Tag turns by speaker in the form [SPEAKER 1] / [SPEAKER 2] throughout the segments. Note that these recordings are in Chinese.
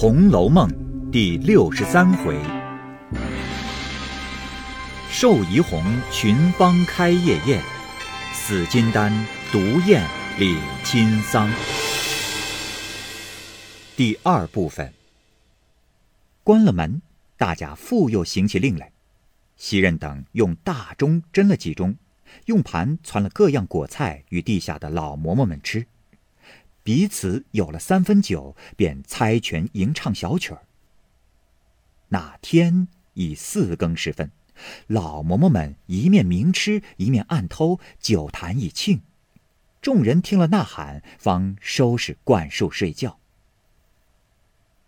[SPEAKER 1] 红楼梦》第六十三回：寿怡红群芳开夜宴，死金丹独宴李亲丧。第二部分。关了门，大家复又行起令来。袭人等用大钟斟了几盅，用盘攒了各样果菜与地下的老嬷嬷们吃。彼此有了三分酒，便猜拳吟唱小曲儿。那天已四更时分，老嬷嬷们一面明吃，一面暗偷，酒坛已罄。众人听了呐喊，方收拾灌树睡觉。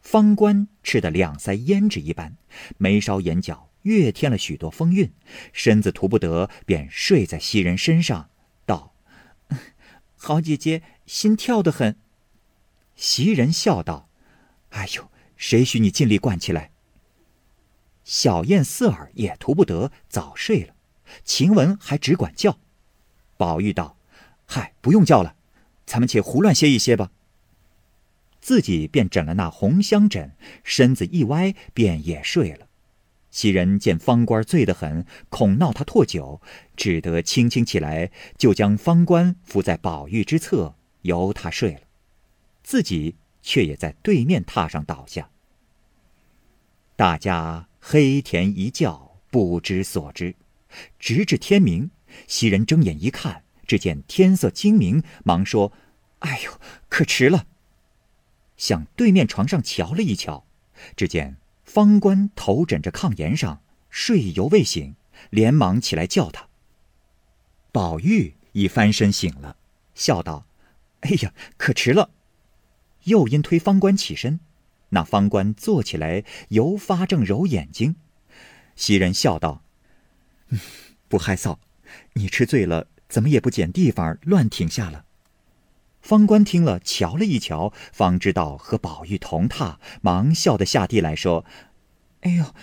[SPEAKER 1] 方官吃得两腮胭脂一般，眉梢眼角越添了许多风韵，身子图不得，便睡在袭人身上，道：“ 好姐姐。”心跳得很，袭人笑道：“哎呦，谁许你尽力灌起来？”小燕、四儿也图不得，早睡了。晴雯还只管叫。宝玉道：“嗨，不用叫了，咱们且胡乱歇一歇吧。”自己便枕了那红香枕，身子一歪，便也睡了。袭人见方官醉得很，恐闹他唾酒，只得轻轻起来，就将方官扶在宝玉之侧。由他睡了，自己却也在对面榻上倒下。大家黑甜一觉，不知所知，直至天明。袭人睁眼一看，只见天色精明，忙说：“哎呦，可迟了。”向对面床上瞧了一瞧，只见方官头枕着炕沿上睡犹未醒，连忙起来叫他。宝玉已翻身醒了，笑道。哎呀，可迟了！又因推方官起身，那方官坐起来，犹发正揉眼睛。袭人笑道：“不害臊，你吃醉了，怎么也不捡地方乱停下了？”方官听了，瞧了一瞧，方知道和宝玉同榻，忙笑得下地来说：“哎呦，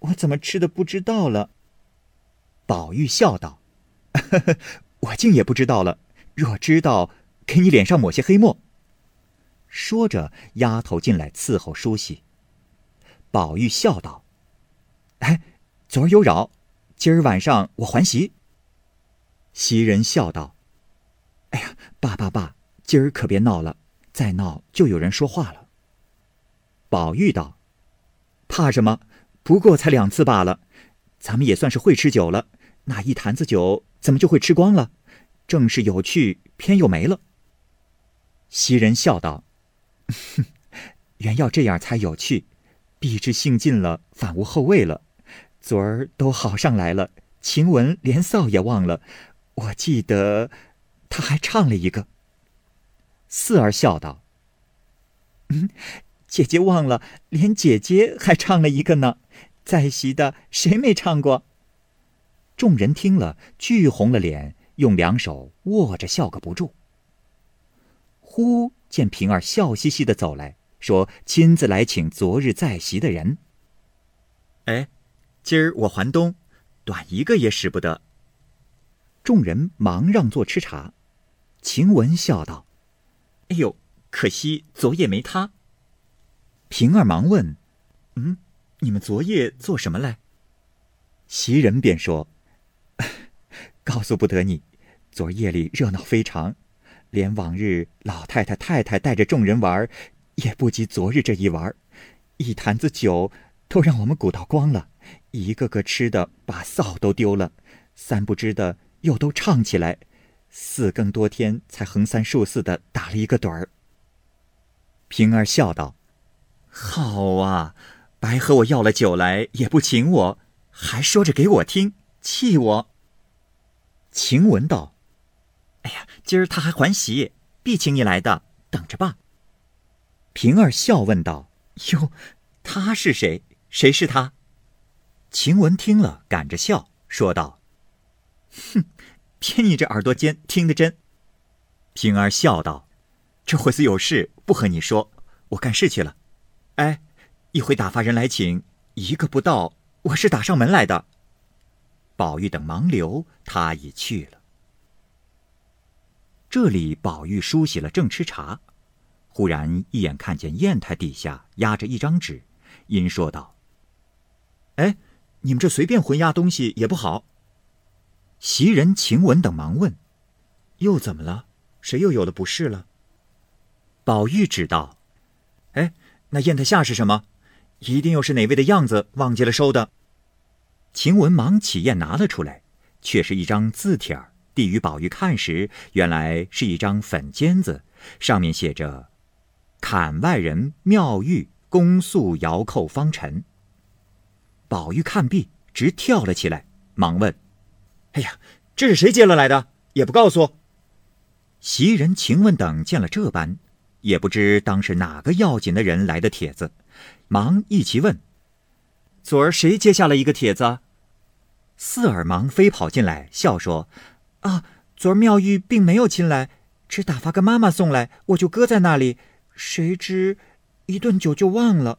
[SPEAKER 1] 我怎么吃的不知道了？”宝玉笑道：“我竟也不知道了。若知道。”给你脸上抹些黑墨。说着，丫头进来伺候梳洗。宝玉笑道：“哎，昨儿有扰，今儿晚上我还席。”袭人笑道：“哎呀，爸爸爸，今儿可别闹了，再闹就有人说话了。”宝玉道：“怕什么？不过才两次罢了，咱们也算是会吃酒了。那一坛子酒怎么就会吃光了？正是有趣，偏又没了。”袭人笑道：“哼，原要这样才有趣，必知兴尽了，反无后味了。昨儿都好上来了，晴雯连臊也忘了。我记得，他还唱了一个。”四儿笑道：“嗯，姐姐忘了，连姐姐还唱了一个呢。在席的谁没唱过？”众人听了，俱红了脸，用两手握着，笑个不住。忽见平儿笑嘻嘻的走来说：“亲自来请昨日在席的人。”哎，今儿我还东，短一个也使不得。众人忙让座吃茶。晴雯笑道：“哎呦，可惜昨夜没他。”平儿忙问：“嗯，你们昨夜做什么来？”袭人便说：“ 告诉不得你，昨夜里热闹非常。”连往日老太太、太太带着众人玩，也不及昨日这一玩。一坛子酒都让我们鼓捣光了，一个个吃的把臊都丢了，三不知的又都唱起来，四更多天才横三竖四的打了一个盹儿。平儿笑道：“好啊，白和我要了酒来也不请我，还说着给我听，气我。”晴雯道。哎呀，今儿他还还席，必请你来的，等着吧。平儿笑问道：“哟，他是谁？谁是他？”晴雯听了，赶着笑说道：“哼，偏你这耳朵尖，听得真。”平儿笑道：“这会子有事，不和你说，我干事去了。哎，一会打发人来请，一个不到，我是打上门来的。”宝玉等忙留，他已去了。这里宝玉梳洗了，正吃茶，忽然一眼看见砚台底下压着一张纸，因说道：“哎，你们这随便混压东西也不好。”袭人、晴雯等忙问：“又怎么了？谁又有了不是了？”宝玉指道：“哎，那砚台下是什么？一定又是哪位的样子忘记了收的。”晴雯忙起砚拿了出来，却是一张字帖儿。递与宝玉看时，原来是一张粉笺子，上面写着：“砍外人妙玉公诉遥扣方辰。”宝玉看毕，直跳了起来，忙问：“哎呀，这是谁接了来的？也不告诉。”袭人、晴雯等见了这般。也不知当是哪个要紧的人来的帖子，忙一齐问：“昨儿谁接下了一个帖子？”四儿忙飞跑进来，笑说：“啊，昨儿妙玉并没有亲来，只打发个妈妈送来，我就搁在那里。谁知一顿酒就忘了。”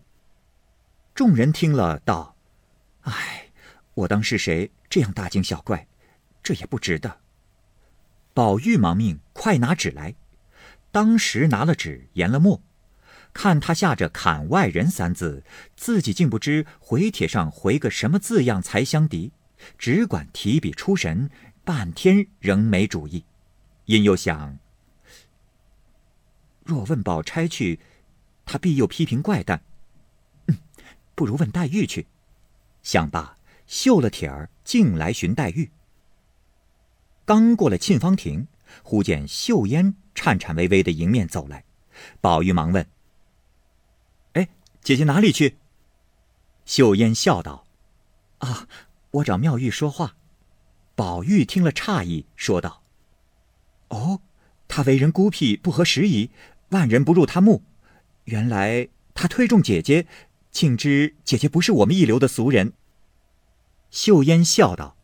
[SPEAKER 1] 众人听了，道：“唉，我当是谁这样大惊小怪？这也不值得。”宝玉忙命快拿纸来。当时拿了纸，研了墨，看他下着“砍外人”三字，自己竟不知回帖上回个什么字样才相敌，只管提笔出神，半天仍没主意。因又想：若问宝钗去，他必又批评怪诞。不如问黛玉去。想罢，绣了帖儿，径来寻黛玉。刚过了沁芳亭。忽见秀烟颤颤巍巍的迎面走来，宝玉忙问：“哎，姐姐哪里去？”秀烟笑道：“啊，我找妙玉说话。”宝玉听了诧异，说道：“哦，他为人孤僻，不合时宜，万人不入他目。原来他推重姐姐，竟知姐姐不是我们一流的俗人。”秀烟笑道：“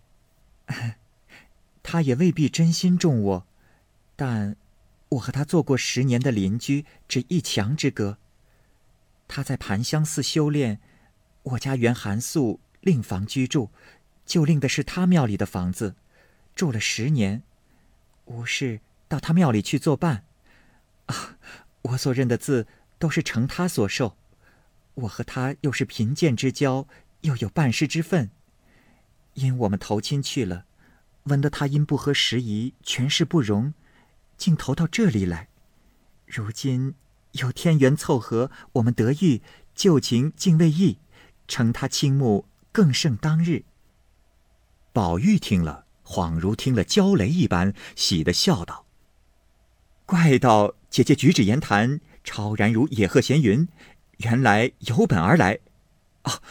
[SPEAKER 1] 他也未必真心重我。”但，我和他做过十年的邻居，只一墙之隔。他在盘香寺修炼，我家原寒宿另房居住，就令的是他庙里的房子，住了十年，无事到他庙里去作伴。啊，我所认的字都是承他所授，我和他又是贫贱之交，又有半师之分，因我们投亲去了，闻得他因不合时宜，权势不容。竟投到这里来，如今有天缘凑合，我们得遇，旧情竟未易，承他倾慕更胜当日。宝玉听了，恍如听了焦雷一般，喜的笑道：“怪道姐姐举止言谈，超然如野鹤闲云，原来有本而来。啊，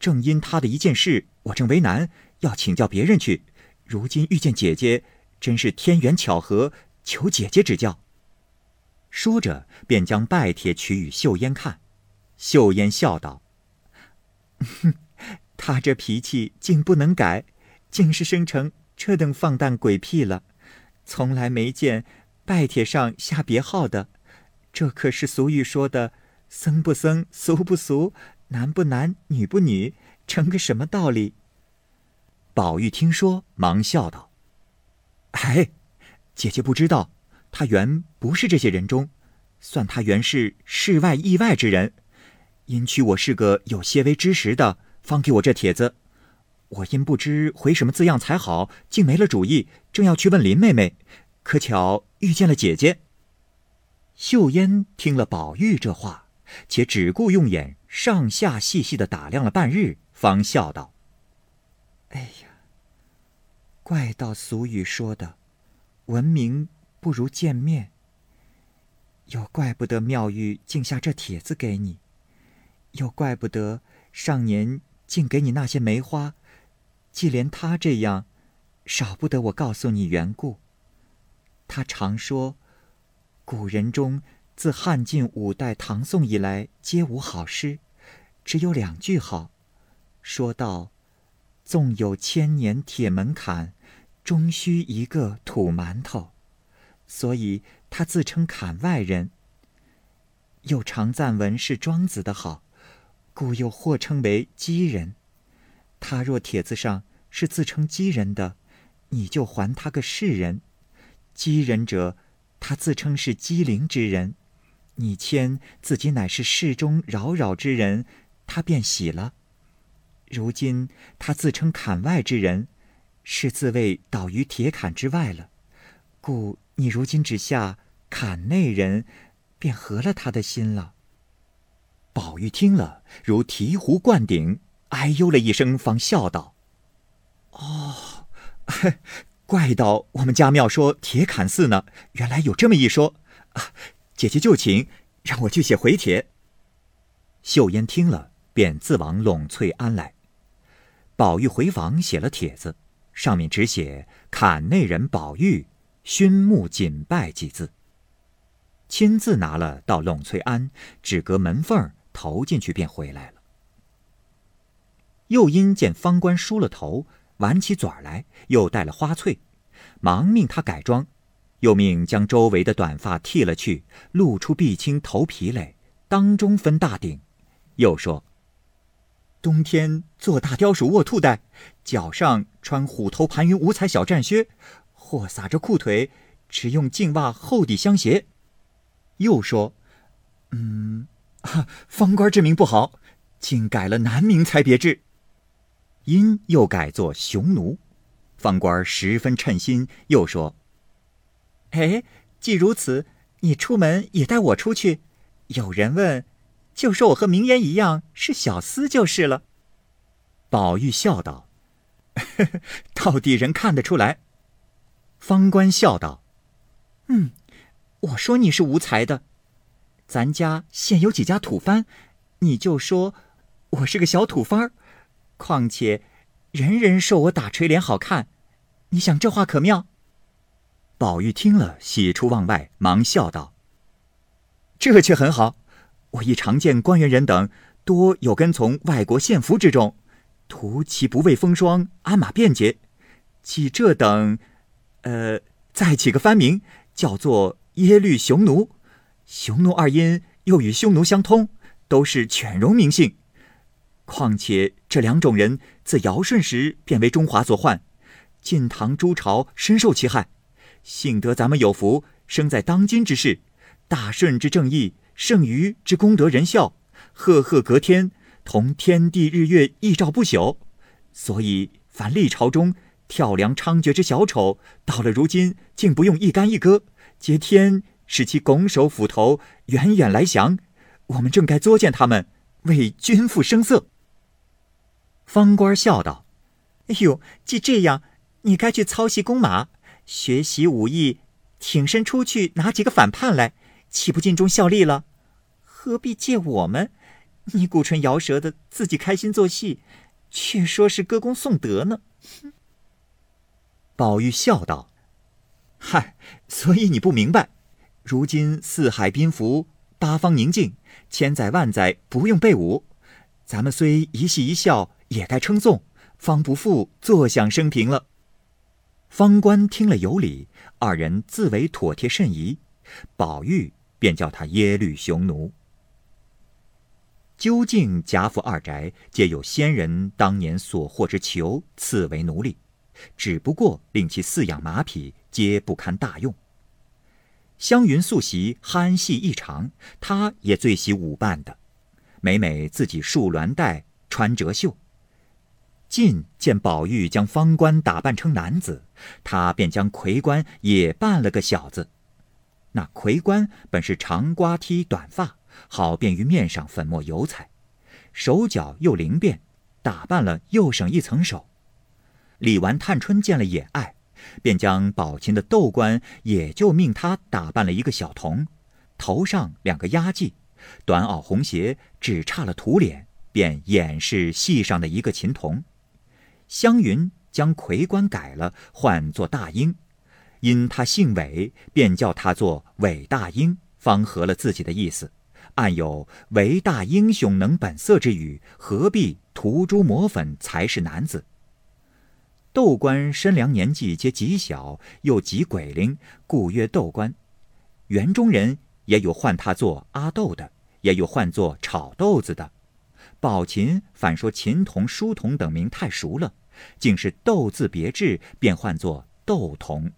[SPEAKER 1] 正因他的一件事，我正为难，要请教别人去。如今遇见姐姐，真是天缘巧合。”求姐姐指教。说着，便将拜帖取与秀烟看。秀烟笑道：“哼，他这脾气竟不能改，竟是生成这等放荡鬼癖了。从来没见拜帖上下别号的，这可是俗语说的‘僧不僧，俗不俗，男不男，女不女’，成个什么道理？”宝玉听说，忙笑道：“哎。”姐姐不知道，他原不是这些人中，算他原是世外意外之人。因屈我是个有些微知识的，方给我这帖子。我因不知回什么字样才好，竟没了主意，正要去问林妹妹，可巧遇见了姐姐。秀烟听了宝玉这话，且只顾用眼上下细细的打量了半日，方笑道：“哎呀，怪道俗语说的。”闻名不如见面，又怪不得妙玉竟下这帖子给你，又怪不得上年竟给你那些梅花，既连他这样，少不得我告诉你缘故。他常说，古人中自汉晋五代唐宋以来皆无好诗，只有两句好，说道：“纵有千年铁门槛。”终须一个土馒头，所以他自称砍外人。又常赞文是庄子的好，故又或称为鸡人。他若帖子上是自称鸡人的，你就还他个世人；鸡人者，他自称是机灵之人，你谦自己乃是世中扰扰之人，他便喜了。如今他自称坎外之人，是自谓倒于铁坎之外了，故你如今只下坎内人，便合了他的心了。宝玉听了，如醍醐灌顶，哎呦了一声，方笑道：“哦，怪道我们家庙说铁槛寺呢，原来有这么一说啊！姐姐就请，让我去写回帖。”秀烟听了，便自往陇翠庵来。宝玉回房写了帖子，上面只写“坎内人宝玉，熏目谨拜”几字。亲自拿了到陇翠庵，只隔门缝。投进去便回来了。又因见方官梳了头，挽起嘴来，又戴了花翠，忙命他改装，又命将周围的短发剃了去，露出碧青头皮来，当中分大顶。又说：冬天做大貂鼠卧兔带，脚上穿虎头盘云五彩小战靴，或撒着裤腿，只用净袜厚底相鞋。又说：嗯。方官之名不好，竟改了男名才别致。因又改作雄奴，方官十分称心，又说：“哎，既如此，你出门也带我出去。有人问，就说我和明烟一样是小厮就是了。”宝玉笑道：“ 到底人看得出来。”方官笑道：“嗯，我说你是无才的。”咱家现有几家土番，你就说我是个小土番儿。况且人人说我打垂帘好看，你想这话可妙？宝玉听了，喜出望外，忙笑道：“这却很好。我亦常见官员人等多有跟从外国献俘之中，图其不畏风霜，鞍马便捷。即这等，呃，再起个番名，叫做耶律雄奴。”匈奴二音又与匈奴相通，都是犬戎名姓。况且这两种人自尧舜时便为中华所患，晋唐诸朝深受其害。幸得咱们有福，生在当今之世，大顺之正义，圣愚之功德仁孝，赫赫隔天，同天地日月一照不朽。所以凡历朝中跳梁猖獗之小丑，到了如今，竟不用一干一戈，皆天。使其拱手斧头，远远来降。我们正该作践他们，为君父声色。方官笑道：“哎呦，既这样，你该去操习弓马，学习武艺，挺身出去拿几个反叛来，岂不尽忠效力了？何必借我们？你鼓唇摇舌的，自己开心做戏，却说是歌功颂德呢？”宝玉笑道：“嗨，所以你不明白。”如今四海宾服，八方宁静，千载万载不用备武，咱们虽一戏一笑，也该称颂，方不负坐享生平了。方官听了有理，二人自为妥帖甚宜，宝玉便叫他耶律雄奴。究竟贾府二宅皆有先人当年所获之囚赐为奴隶，只不过令其饲养马匹，皆不堪大用。湘云素习憨细异常，她也最喜舞伴的，每每自己束鸾带，穿折袖。近见宝玉将方官打扮成男子，他便将魁官也扮了个小子。那魁官本是长瓜梯短发，好便于面上粉墨油彩，手脚又灵便，打扮了又省一层手。李纨、探春见了也爱。便将宝琴的豆官也就命他打扮了一个小童，头上两个压髻，短袄红鞋，只差了涂脸，便掩饰戏上的一个琴童。湘云将魁官改了，唤作大英，因他姓韦，便叫他做韦大英，方合了自己的意思。暗有韦大英雄能本色之语，何必涂朱抹粉才是男子？窦官身良年纪皆极小，又极鬼灵，故曰窦官。园中人也有唤他做阿豆的，也有唤作炒豆子的。宝琴反说琴童、书童等名太熟了，竟是豆字别致，便唤作豆童。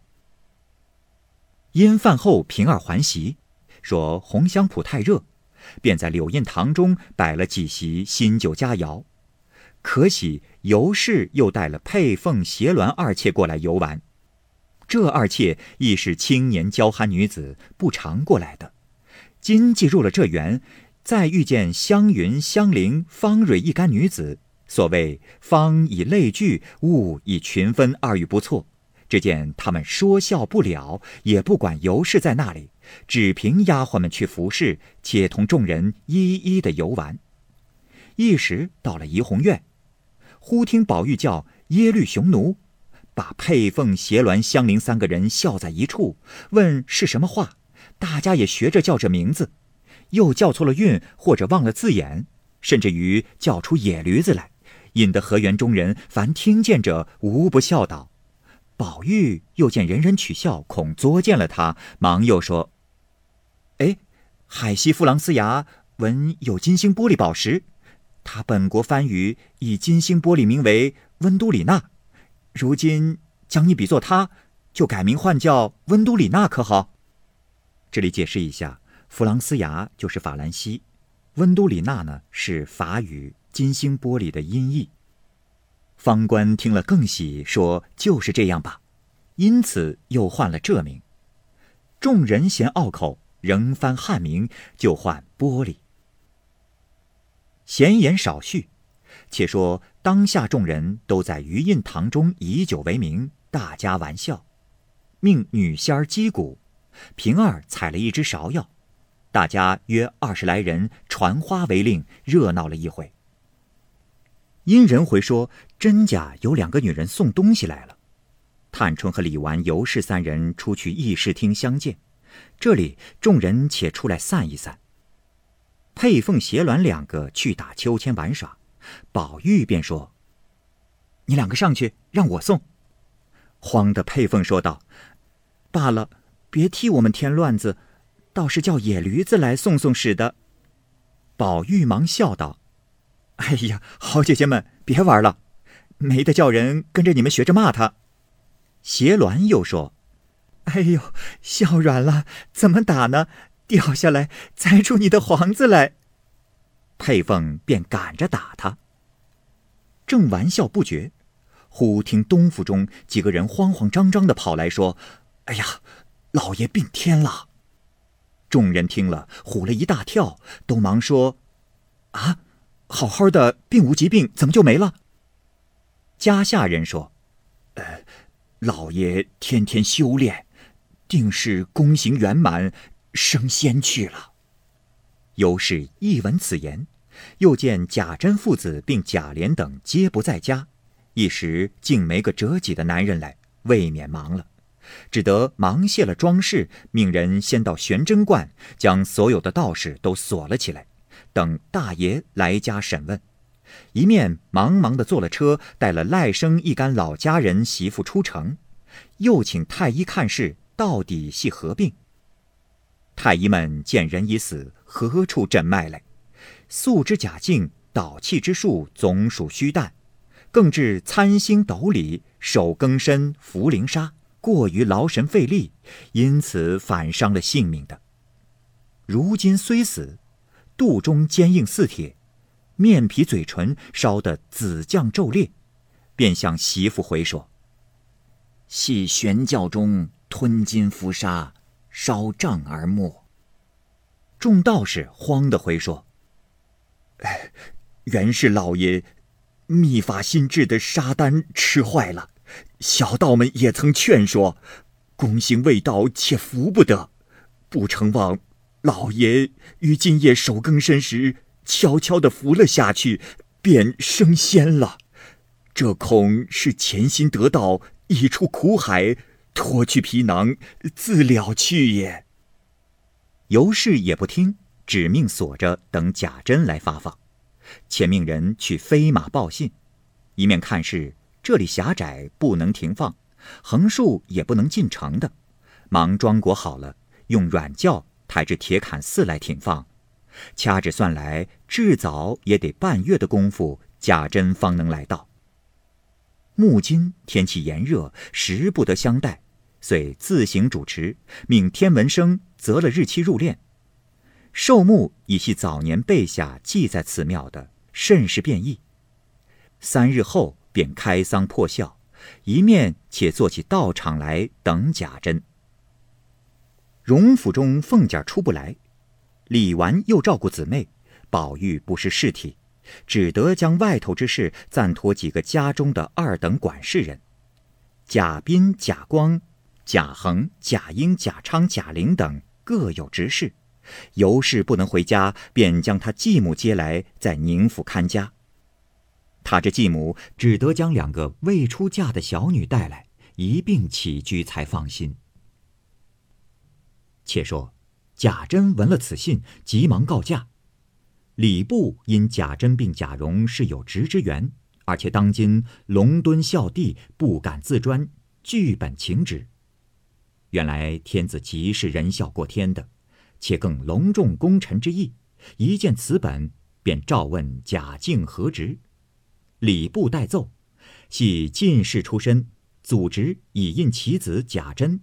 [SPEAKER 1] 因饭后平儿还席，说红香圃太热，便在柳荫堂中摆了几席新酒佳肴。可喜尤氏又带了佩凤、斜鸾二妾过来游玩。这二妾亦是青年娇憨女子，不常过来的。今既入了这园，再遇见香云、香菱、方蕊一干女子，所谓“方以类聚，物以群分”，二语不错。只见他们说笑不了，也不管尤氏在那里，只凭丫鬟们去服侍，且同众人一一的游玩。一时到了怡红院，忽听宝玉叫耶律雄奴。把佩凤、斜鸾、香菱三个人笑在一处，问是什么话，大家也学着叫这名字，又叫错了韵或者忘了字眼，甚至于叫出野驴子来，引得河园中人凡听见者无不笑道。宝玉又见人人取笑，恐作践了他，忙又说：“哎，海西弗朗斯牙闻有金星玻璃宝石，他本国番语以金星玻璃名为温都里纳。”如今将你比作他，就改名换叫温都里纳，可好？这里解释一下，弗朗斯牙就是法兰西，温都里纳呢是法语“金星玻璃”的音译。方官听了更喜，说就是这样吧，因此又换了这名。众人嫌拗口，仍翻汉名，就换玻璃。闲言少叙。且说当下众人都在余印堂中以酒为名，大家玩笑，命女仙儿击鼓，平儿采了一只芍药，大家约二十来人传花为令，热闹了一回。因人回说真假有两个女人送东西来了，探春和李纨、尤氏三人出去议事厅相见，这里众人且出来散一散。佩凤、斜鸾两个去打秋千玩耍。宝玉便说：“你两个上去，让我送。”慌的佩凤说道：“罢了，别替我们添乱子，倒是叫野驴子来送送使的。”宝玉忙笑道：“哎呀，好姐姐们，别玩了，没得叫人跟着你们学着骂他。”斜鸾又说：“哎呦，笑软了，怎么打呢？掉下来栽出你的黄子来。”佩凤便赶着打他，正玩笑不绝，忽听东府中几个人慌慌张张的跑来说：“哎呀，老爷病天了！”众人听了，唬了一大跳，都忙说：“啊，好好的，并无疾病，怎么就没了？”家下人说：“呃，老爷天天修炼，定是功行圆满，升仙去了。”尤氏一闻此言，又见贾珍父子并贾琏等皆不在家，一时竟没个折戟的男人来，未免忙了，只得忙卸了装饰，命人先到玄真观，将所有的道士都锁了起来，等大爷来家审问。一面忙忙的坐了车，带了赖生一干老家人媳妇出城，又请太医看事，到底系何病？太医们见人已死，何处诊脉来？素之假境，导气之术，总属虚诞。更至参星斗里，手更深，茯苓沙，过于劳神费力，因此反伤了性命的。如今虽死，肚中坚硬似铁，面皮嘴唇烧得紫绛皱裂，便向媳妇回说：“系玄教中吞金服杀。”烧杖而没。众道士慌的回说：“哎，原是老爷秘法新制的沙丹吃坏了。小道们也曾劝说，功行未到，且服不得。不成望老爷于今夜守更深时，悄悄的服了下去，便升仙了。这恐是潜心得道，已出苦海。”脱去皮囊，自了去也。尤氏也不听，只命锁着，等贾珍来发放。且命人去飞马报信，一面看是这里狭窄，不能停放，横竖也不能进城的，忙装裹好了，用软轿抬至铁槛寺来停放。掐指算来，至早也得半月的功夫，贾珍方能来到。木今天气炎热，时不得相待。遂自行主持，命天文生择了日期入殓，寿木已系早年备下记在此庙的，甚是便意。三日后便开丧破孝，一面且做起道场来等贾珍。荣府中凤姐出不来，李纨又照顾姊妹，宝玉不识事体，只得将外头之事暂托几个家中的二等管事人：贾斌、贾光、贾恒、贾英、贾昌、贾玲等各有执事。尤氏不能回家，便将他继母接来，在宁府看家。他这继母只得将两个未出嫁的小女带来，一并起居，才放心。且说贾珍闻了此信，急忙告假。礼部因贾珍并贾蓉是有职之缘，而且当今龙敦孝弟不敢自专，据本请旨。原来天子极是仁孝过天的。且更隆重功臣之意，一见此本，便召问贾敬何职。礼部代奏，系进士出身，祖侄已印其子贾珍。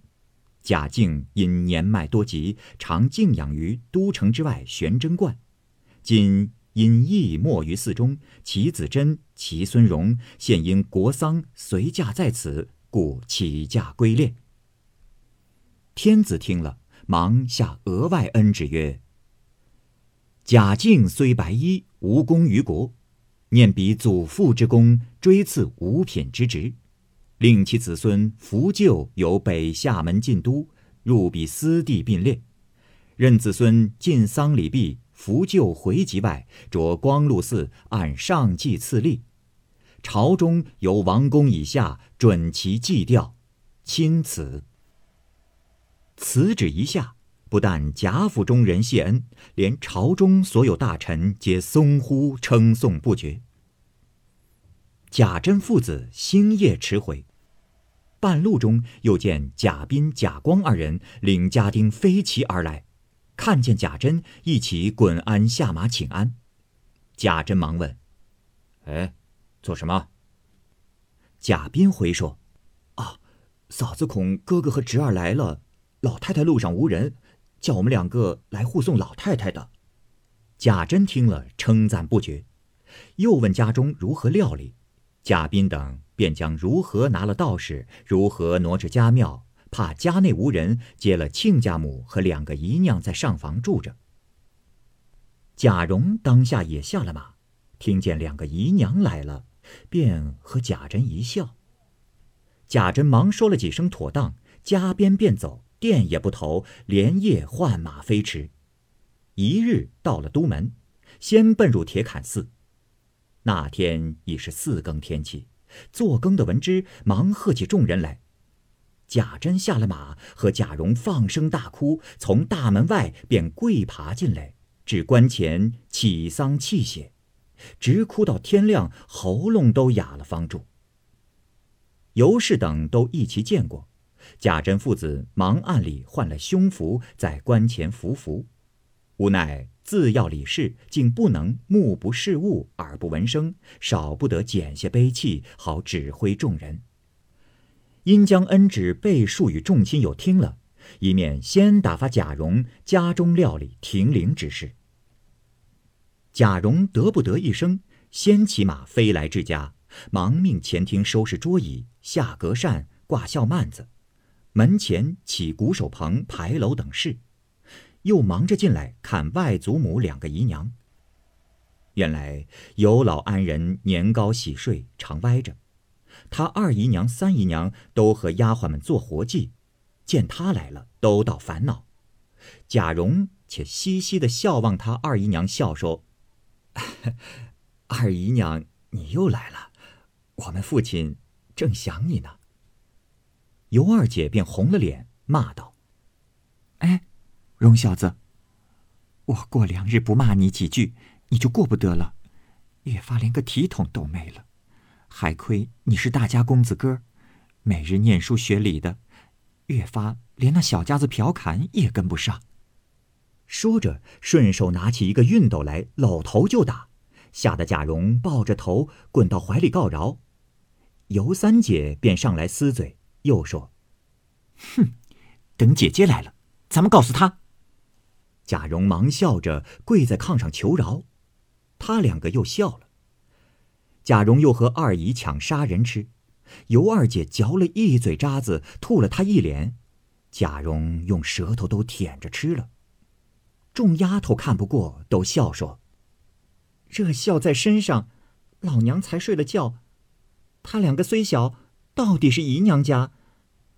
[SPEAKER 1] 贾敬因年迈多疾，常静养于都城之外玄真观。今因疫没于寺中，其子真、其孙荣现因国丧随驾在此，故起驾归列。天子听了。忙下额外恩旨曰：“贾敬虽白衣，无功于国，念彼祖父之功，追赐五品之职，令其子孙扶柩由北厦门进都，入彼私地并列。任子孙进丧礼毕，扶柩回籍外，着光禄寺按上祭赐立。朝中由王公以下准其祭调，钦此。”此旨一下，不但贾府中人谢恩，连朝中所有大臣皆松呼称颂不绝。贾珍父子星夜驰回，半路中又见贾斌、贾光二人领家丁飞骑而来，看见贾珍，一起滚鞍下马请安。贾珍忙问：“哎，做什么？”贾斌回说：“啊，嫂子恐哥哥和侄儿来了。”老太太路上无人，叫我们两个来护送老太太的。贾珍听了，称赞不绝，又问家中如何料理。贾斌等便将如何拿了道士，如何挪至家庙，怕家内无人，接了亲家母和两个姨娘在上房住着。贾蓉当下也下了马，听见两个姨娘来了，便和贾珍一笑。贾珍忙说了几声妥当，加鞭便走。店也不投，连夜换马飞驰。一日到了都门，先奔入铁槛寺。那天已是四更天气，做更的闻之，忙喝起众人来。贾珍下了马，和贾蓉放声大哭，从大门外便跪爬进来，至棺前起丧泣血，直哭到天亮，喉咙都哑了方住。尤氏等都一齐见过。贾珍父子忙按里换了胸服，在棺前伏伏。无奈自要理事，竟不能目不视物，耳不闻声，少不得减些悲气，好指挥众人。因将恩旨背述与众亲友听了，一面先打发贾蓉家中料理停灵之事。贾蓉得不得一声，先骑马飞来至家，忙命前厅收拾桌椅，下隔扇，挂孝幔子。门前起鼓手棚、牌楼等事，又忙着进来看外祖母两个姨娘。原来有老安人年高喜睡，常歪着。他二姨娘、三姨娘都和丫鬟们做活计，见他来了，都倒烦恼。贾蓉且嘻嘻的笑望他二姨娘，笑说：“二姨娘，你又来了，我们父亲正想你呢。”尤二姐便红了脸，骂道：“
[SPEAKER 2] 哎，荣小子，我过两日不骂你几句，你就过不得了。越发连个体统都没了，还亏你是大家公子哥，每日念书学礼的，越发连那小家子调侃也跟不上。”
[SPEAKER 1] 说着，顺手拿起一个熨斗来，搂头就打，吓得贾蓉抱着头滚到怀里告饶。尤三姐便上来撕嘴。又说：“
[SPEAKER 2] 哼，等姐姐来了，咱们告诉她。”
[SPEAKER 1] 贾蓉忙笑着跪在炕上求饶，他两个又笑了。贾蓉又和二姨抢杀人吃，尤二姐嚼了一嘴渣子，吐了他一脸，贾蓉用舌头都舔着吃了。众丫头看不过，都笑说：“
[SPEAKER 2] 这笑在身上，老娘才睡了觉。他两个虽小，到底是姨娘家，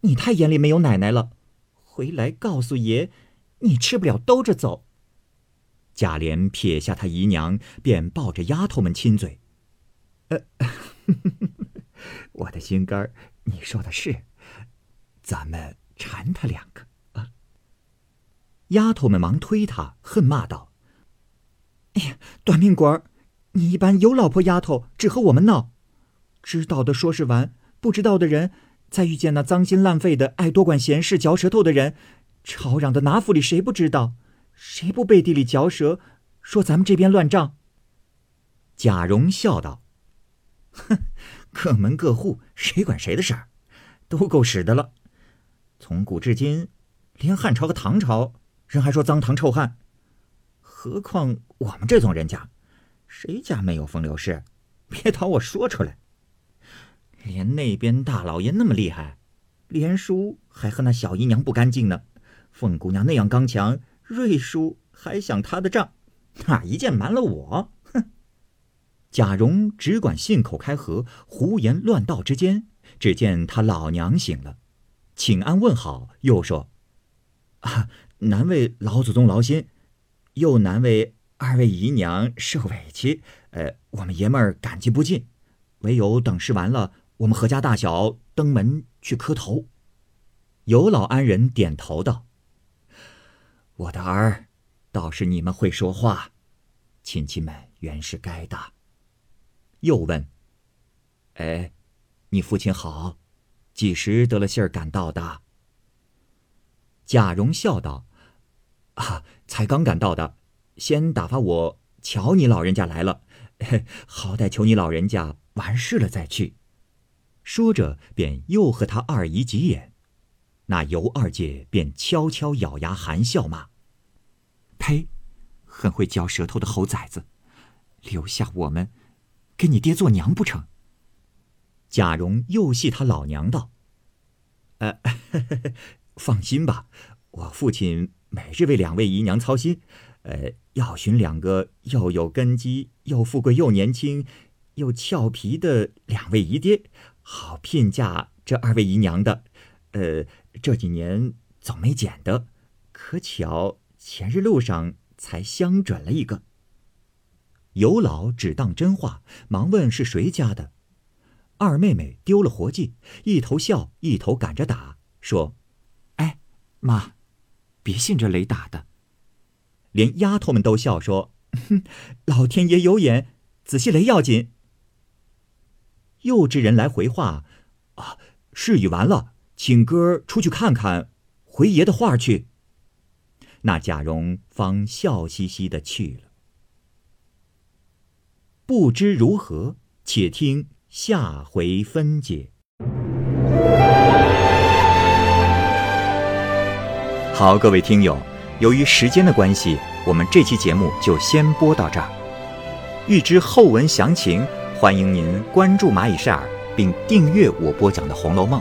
[SPEAKER 2] 你太眼里没有奶奶了。回来告诉爷。”你吃不了兜着走。
[SPEAKER 1] 贾琏撇下他姨娘，便抱着丫头们亲嘴。
[SPEAKER 2] 呃，我的心肝儿，你说的是，咱们缠他两个啊。
[SPEAKER 1] 丫头们忙推他，恨骂道：“
[SPEAKER 2] 哎呀，短命鬼儿！你一般有老婆丫头，只和我们闹。知道的说是玩，不知道的人，再遇见那脏心烂肺的、爱多管闲事、嚼舌头的人。”吵嚷的拿府里谁不知道？谁不背地里嚼舌，说咱们这边乱账？
[SPEAKER 1] 贾蓉笑道：“
[SPEAKER 2] 哼，各门各户谁管谁的事儿，都够使的了。从古至今，连汉朝和唐朝人还说脏唐臭汉，何况我们这种人家，谁家没有风流事？别讨我说出来。连那边大老爷那么厉害，连叔还和那小姨娘不干净呢。”凤姑娘那样刚强，瑞叔还想她的账，哪一件瞒了我？哼！
[SPEAKER 1] 贾蓉只管信口开河，胡言乱道之间，只见他老娘醒了，请安问好，又说：“
[SPEAKER 2] 啊，难为老祖宗劳心，又难为二位姨娘受委屈。呃，我们爷们儿感激不尽，唯有等事完了，我们何家大小登门去磕头。”
[SPEAKER 1] 有老安人点头道。
[SPEAKER 2] 我的儿，倒是你们会说话，亲戚们原是该的。
[SPEAKER 1] 又问：“
[SPEAKER 2] 哎，你父亲好，几时得了信儿赶到的？”
[SPEAKER 1] 贾蓉笑道：“
[SPEAKER 2] 啊，才刚赶到的，先打发我瞧你老人家来了，好歹求你老人家完事了再去。”
[SPEAKER 1] 说着，便又和他二姨急眼。那尤二姐便悄悄咬牙含笑骂：“
[SPEAKER 2] 呸！很会嚼舌头的猴崽子，留下我们，给你爹做娘不成？”
[SPEAKER 1] 贾蓉又戏他老娘道：“
[SPEAKER 2] 呃，放心吧，我父亲每日为两位姨娘操心，呃，要寻两个又有根基、又富贵、又年轻、又俏皮的两位姨爹，好聘嫁这二位姨娘的。呃。”这几年总没捡的，可巧前日路上才相准了一个。
[SPEAKER 1] 尤老只当真话，忙问是谁家的。二妹妹丢了活计，一头笑一头赶着打，说：“
[SPEAKER 2] 哎，妈，别信这雷打的。”
[SPEAKER 1] 连丫头们都笑说：“
[SPEAKER 2] 哼，老天爷有眼，仔细雷要紧。”
[SPEAKER 1] 又之人来回话：“啊，事已完了。”请哥出去看看，回爷的话去。那贾蓉方笑嘻嘻的去了。不知如何，且听下回分解。好，各位听友，由于时间的关系，我们这期节目就先播到这儿。欲知后文详情，欢迎您关注蚂蚁晒尔，并订阅我播讲的《红楼梦》。